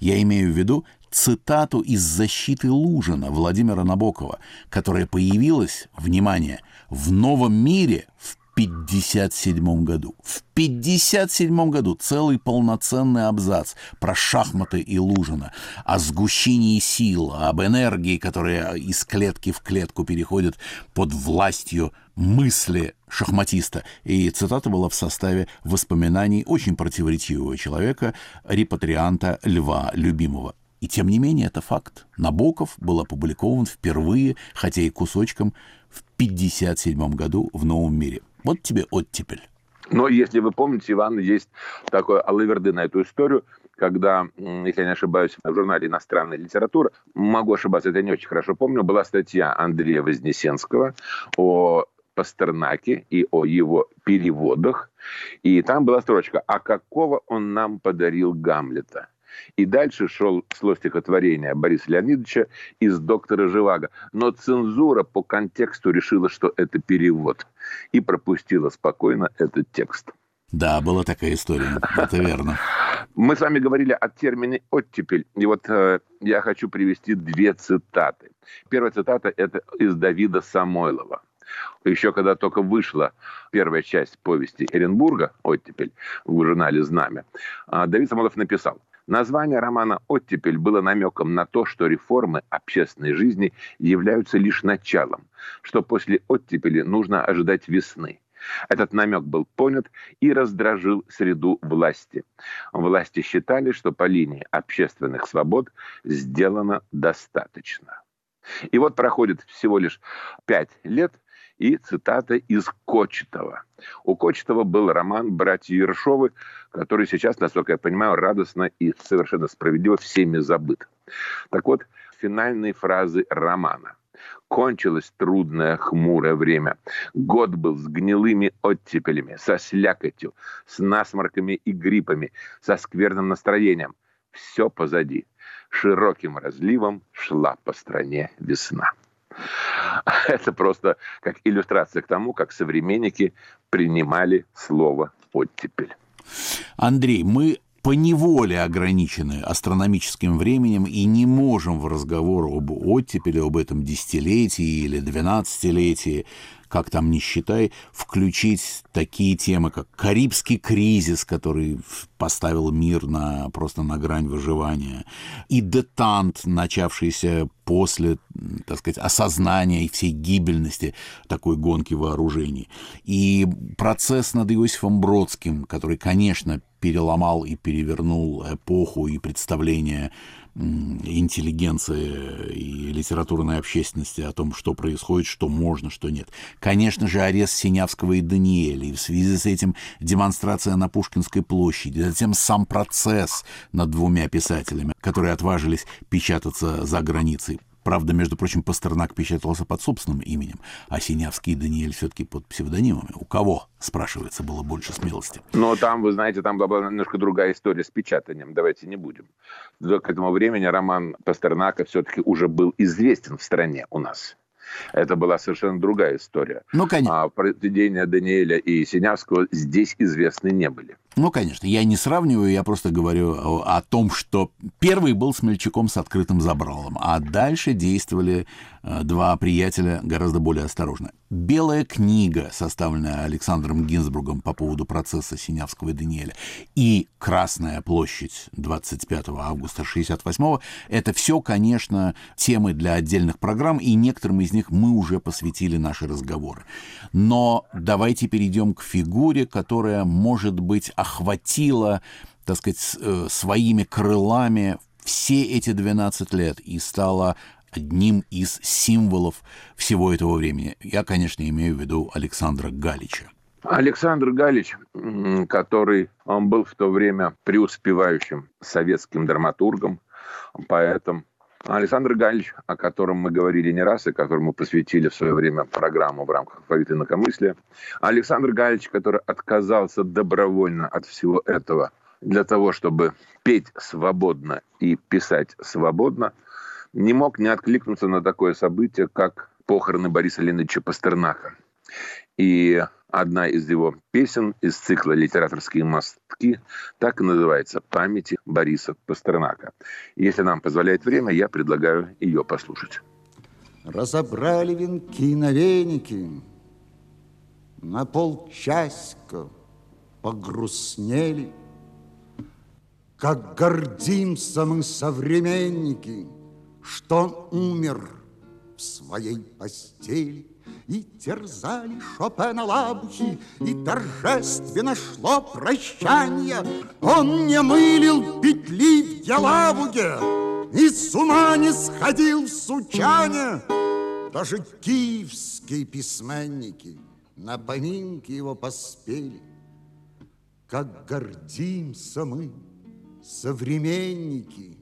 Я имею в виду цитату из «Защиты Лужина» Владимира Набокова, которая появилась, внимание, в новом мире в 1957 году. В 1957 году целый полноценный абзац про шахматы и Лужина, о сгущении сил, об энергии, которая из клетки в клетку переходит под властью мысли шахматиста. И цитата была в составе воспоминаний очень противоречивого человека, репатрианта Льва Любимого. И тем не менее, это факт. Набоков был опубликован впервые, хотя и кусочком, в 1957 году в «Новом мире». Вот тебе оттепель. Но если вы помните, Иван, есть такой алаверды на эту историю, когда, если я не ошибаюсь, в журнале «Иностранная литература», могу ошибаться, это я не очень хорошо помню, была статья Андрея Вознесенского о Пастернаке и о его переводах. И там была строчка «А какого он нам подарил Гамлета?» И дальше шел шло стихотворение Бориса Леонидовича из «Доктора Живаго». Но цензура по контексту решила, что это перевод. И пропустила спокойно этот текст. Да, была такая история, это верно. Мы с вами говорили о термине «оттепель». И вот э, я хочу привести две цитаты. Первая цитата – это из Давида Самойлова. Еще когда только вышла первая часть повести Эренбурга «Оттепель» в журнале «Знамя», а, Давид Самойлов написал Название романа «Оттепель» было намеком на то, что реформы общественной жизни являются лишь началом, что после оттепели нужно ожидать весны. Этот намек был понят и раздражил среду власти. Власти считали, что по линии общественных свобод сделано достаточно. И вот проходит всего лишь пять лет, и цитата из Кочетова. У Кочетова был роман «Братья Ершовы», который сейчас, насколько я понимаю, радостно и совершенно справедливо всеми забыт. Так вот, финальные фразы романа. Кончилось трудное, хмурое время. Год был с гнилыми оттепелями, со слякотью, с насморками и гриппами, со скверным настроением. Все позади. Широким разливом шла по стране весна. Это просто как иллюстрация к тому, как современники принимали слово «оттепель». Андрей, мы по неволе ограничены астрономическим временем и не можем в разговор об оттепели, об этом десятилетии или двенадцатилетии как там ни считай, включить такие темы, как Карибский кризис, который поставил мир на, просто на грань выживания, и детант, начавшийся после, так сказать, осознания и всей гибельности такой гонки вооружений. И процесс над Иосифом Бродским, который, конечно, переломал и перевернул эпоху и представление интеллигенции и литературной общественности о том, что происходит, что можно, что нет. Конечно же, арест Синявского и Даниэля, и в связи с этим демонстрация на Пушкинской площади, затем сам процесс над двумя писателями, которые отважились печататься за границей. Правда, между прочим, Пастернак печатался под собственным именем, а Синявский и Даниэль все-таки под псевдонимами. У кого, спрашивается, было больше смелости? Но там, вы знаете, там была немножко другая история с печатанием. Давайте не будем. К этому времени роман Пастернака все-таки уже был известен в стране у нас. Это была совершенно другая история. Ну, конечно. А произведения Даниэля и Синявского здесь известны не были. Ну, конечно, я не сравниваю, я просто говорю о, о том, что первый был смельчаком с открытым забралом, а дальше действовали э, два приятеля гораздо более осторожно. Белая книга, составленная Александром Гинзбургом по поводу процесса Синявского и Даниэля, и Красная площадь 25 августа 68 это все, конечно, темы для отдельных программ, и некоторым из них мы уже посвятили наши разговоры. Но давайте перейдем к фигуре, которая может быть охватила, так сказать, э, своими крылами все эти 12 лет и стала одним из символов всего этого времени. Я, конечно, имею в виду Александра Галича. Александр Галич, который он был в то время преуспевающим советским драматургом, поэтом, Александр Галич, о котором мы говорили не раз и которому посвятили в свое время программу в рамках «Алфавита инакомыслия». Александр Галич, который отказался добровольно от всего этого для того, чтобы петь свободно и писать свободно, не мог не откликнуться на такое событие, как похороны Бориса Леонидовича Пастернака. И одна из его песен из цикла «Литераторские мостки» так и называется «Памяти Бориса Пастернака». Если нам позволяет время, я предлагаю ее послушать. Разобрали венки на веники, на полчасика погрустнели, как гордимся мы, современники, что он умер в своей постели – и терзали Шопена лабухи, И торжественно шло прощание. Он не мылил петли в Елабуге, И с ума не сходил в Сучане. Даже киевские письменники На поминки его поспели. Как гордимся мы, современники,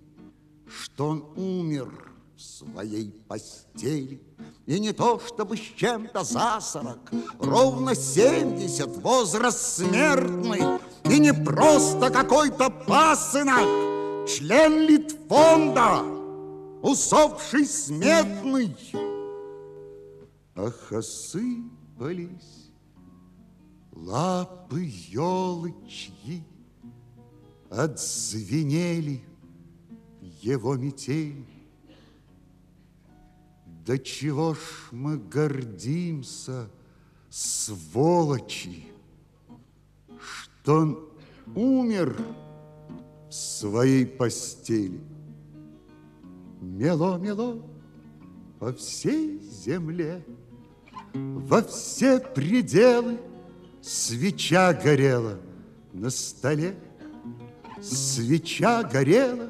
Что он умер в своей постели. И не то, чтобы с чем-то за сорок, Ровно семьдесят возраст смертный, И не просто какой-то пасынок, Член Литфонда, усопший сметный. Ах, осыпались лапы елочьи, Отзвенели его метель. Да чего ж мы гордимся, сволочи, что он умер в своей постели. Мело-мело по всей земле, во все пределы свеча горела на столе. Свеча горела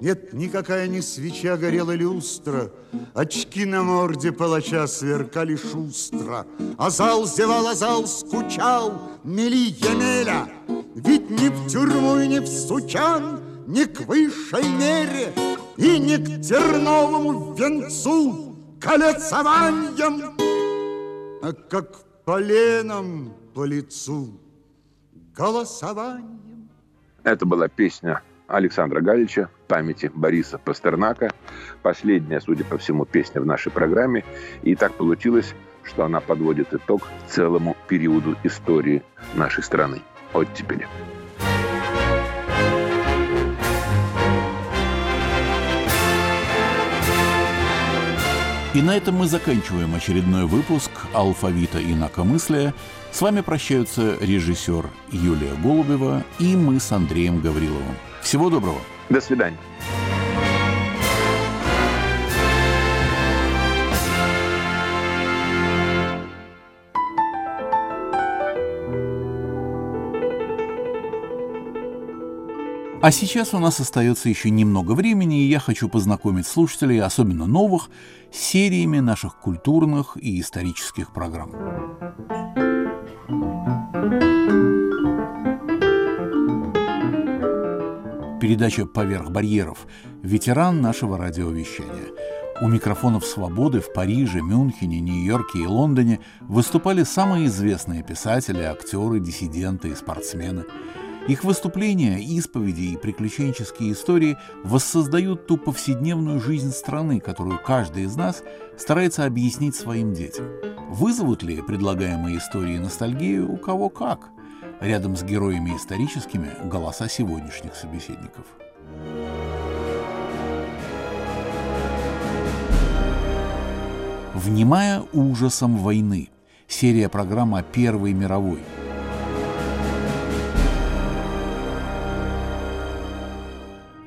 Нет, никакая не свеча горела люстра, Очки на морде палача сверкали шустро, А зал зевал, а зал скучал, мели Емеля, Ведь ни в тюрьму и ни в сучан, Ни к высшей мере и ни к терновому венцу Колецованием, а как поленом по лицу голосованием. Это была песня Александра Галича памяти Бориса Пастернака. Последняя, судя по всему, песня в нашей программе. И так получилось, что она подводит итог целому периоду истории нашей страны. Оттепели. И на этом мы заканчиваем очередной выпуск «Алфавита инакомыслия». С вами прощаются режиссер Юлия Голубева и мы с Андреем Гавриловым. Всего доброго. До свидания. А сейчас у нас остается еще немного времени, и я хочу познакомить слушателей, особенно новых, с сериями наших культурных и исторических программ. Передача «Поверх барьеров» — ветеран нашего радиовещания. У микрофонов «Свободы» в Париже, Мюнхене, Нью-Йорке и Лондоне выступали самые известные писатели, актеры, диссиденты и спортсмены. Их выступления, исповеди и приключенческие истории воссоздают ту повседневную жизнь страны, которую каждый из нас старается объяснить своим детям. Вызовут ли предлагаемые истории ностальгию у кого как? Рядом с героями историческими голоса сегодняшних собеседников. Внимая ужасом войны. Серия программы о Первой мировой.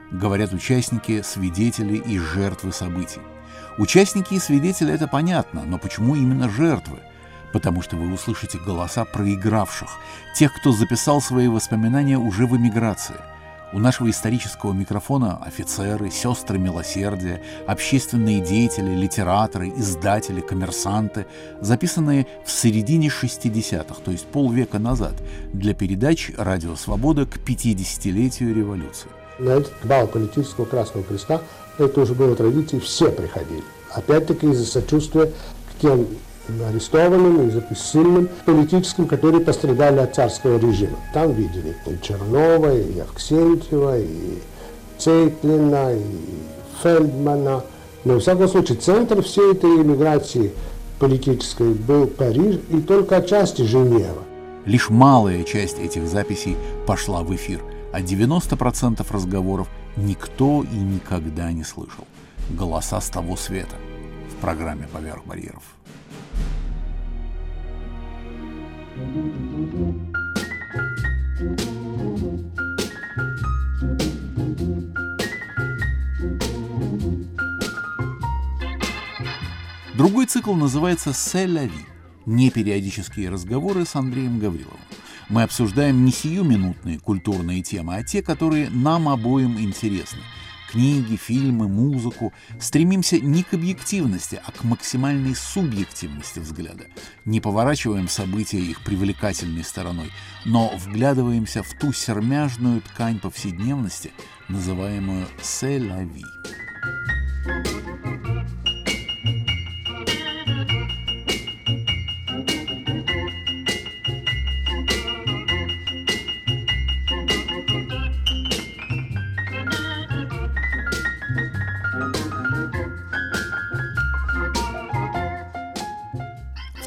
Говорят участники, свидетели и жертвы событий. Участники и свидетели – это понятно, но почему именно жертвы? Потому что вы услышите голоса проигравших, тех, кто записал свои воспоминания уже в эмиграции. У нашего исторического микрофона офицеры, сестры милосердия, общественные деятели, литераторы, издатели, коммерсанты, записанные в середине 60-х, то есть полвека назад, для передач «Радио Свобода» к 50-летию революции. На этот бал политического Красного Креста, это уже было традицией, все приходили. Опять-таки из-за сочувствия к тем арестованным и сильным политическим, которые пострадали от царского режима. Там видели и Чернова, и Авксентьева, и Цейтлина, и Фельдмана. Но, в всяком случае, центр всей этой иммиграции политической был Париж и только отчасти Женева. Лишь малая часть этих записей пошла в эфир, а 90% разговоров никто и никогда не слышал. Голоса с того света в программе «Поверх барьеров». Другой цикл называется «Селяви» — непериодические разговоры с Андреем Гавриловым. Мы обсуждаем не сиюминутные культурные темы, а те, которые нам обоим интересны — книги, фильмы, музыку, стремимся не к объективности, а к максимальной субъективности взгляда. Не поворачиваем события их привлекательной стороной, но вглядываемся в ту сермяжную ткань повседневности, называемую «селяви».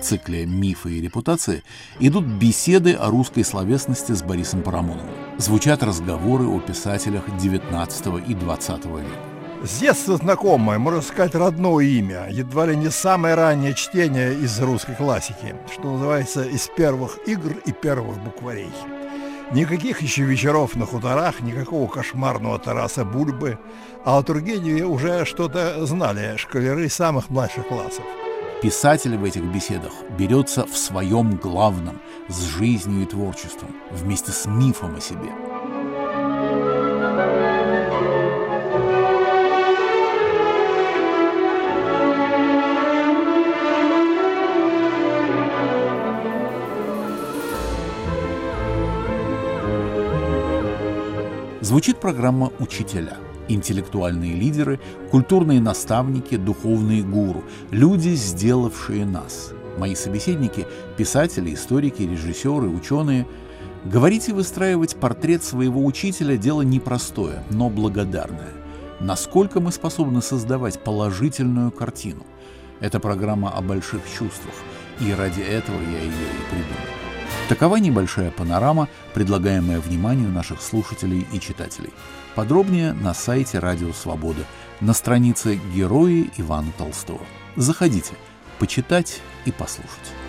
Цикле «Мифы и репутации» идут беседы о русской словесности с Борисом Парамоновым. Звучат разговоры о писателях XIX и XX века. С детства знакомое, можно сказать, родное имя, едва ли не самое раннее чтение из русской классики, что называется, из первых игр и первых букварей. Никаких еще вечеров на хуторах, никакого кошмарного Тараса Бульбы, а о Тургеневе уже что-то знали школяры самых младших классов. Писатель в этих беседах берется в своем главном, с жизнью и творчеством, вместе с мифом о себе. Звучит программа «Учителя». Интеллектуальные лидеры, культурные наставники, духовные гуру, люди, сделавшие нас. Мои собеседники – писатели, историки, режиссеры, ученые. Говорить и выстраивать портрет своего учителя – дело непростое, но благодарное. Насколько мы способны создавать положительную картину? Это программа о больших чувствах, и ради этого я ее и придумал. Такова небольшая панорама, предлагаемая вниманию наших слушателей и читателей. Подробнее на сайте Радио Свобода, на странице «Герои Ивана Толстого». Заходите, почитать и послушать.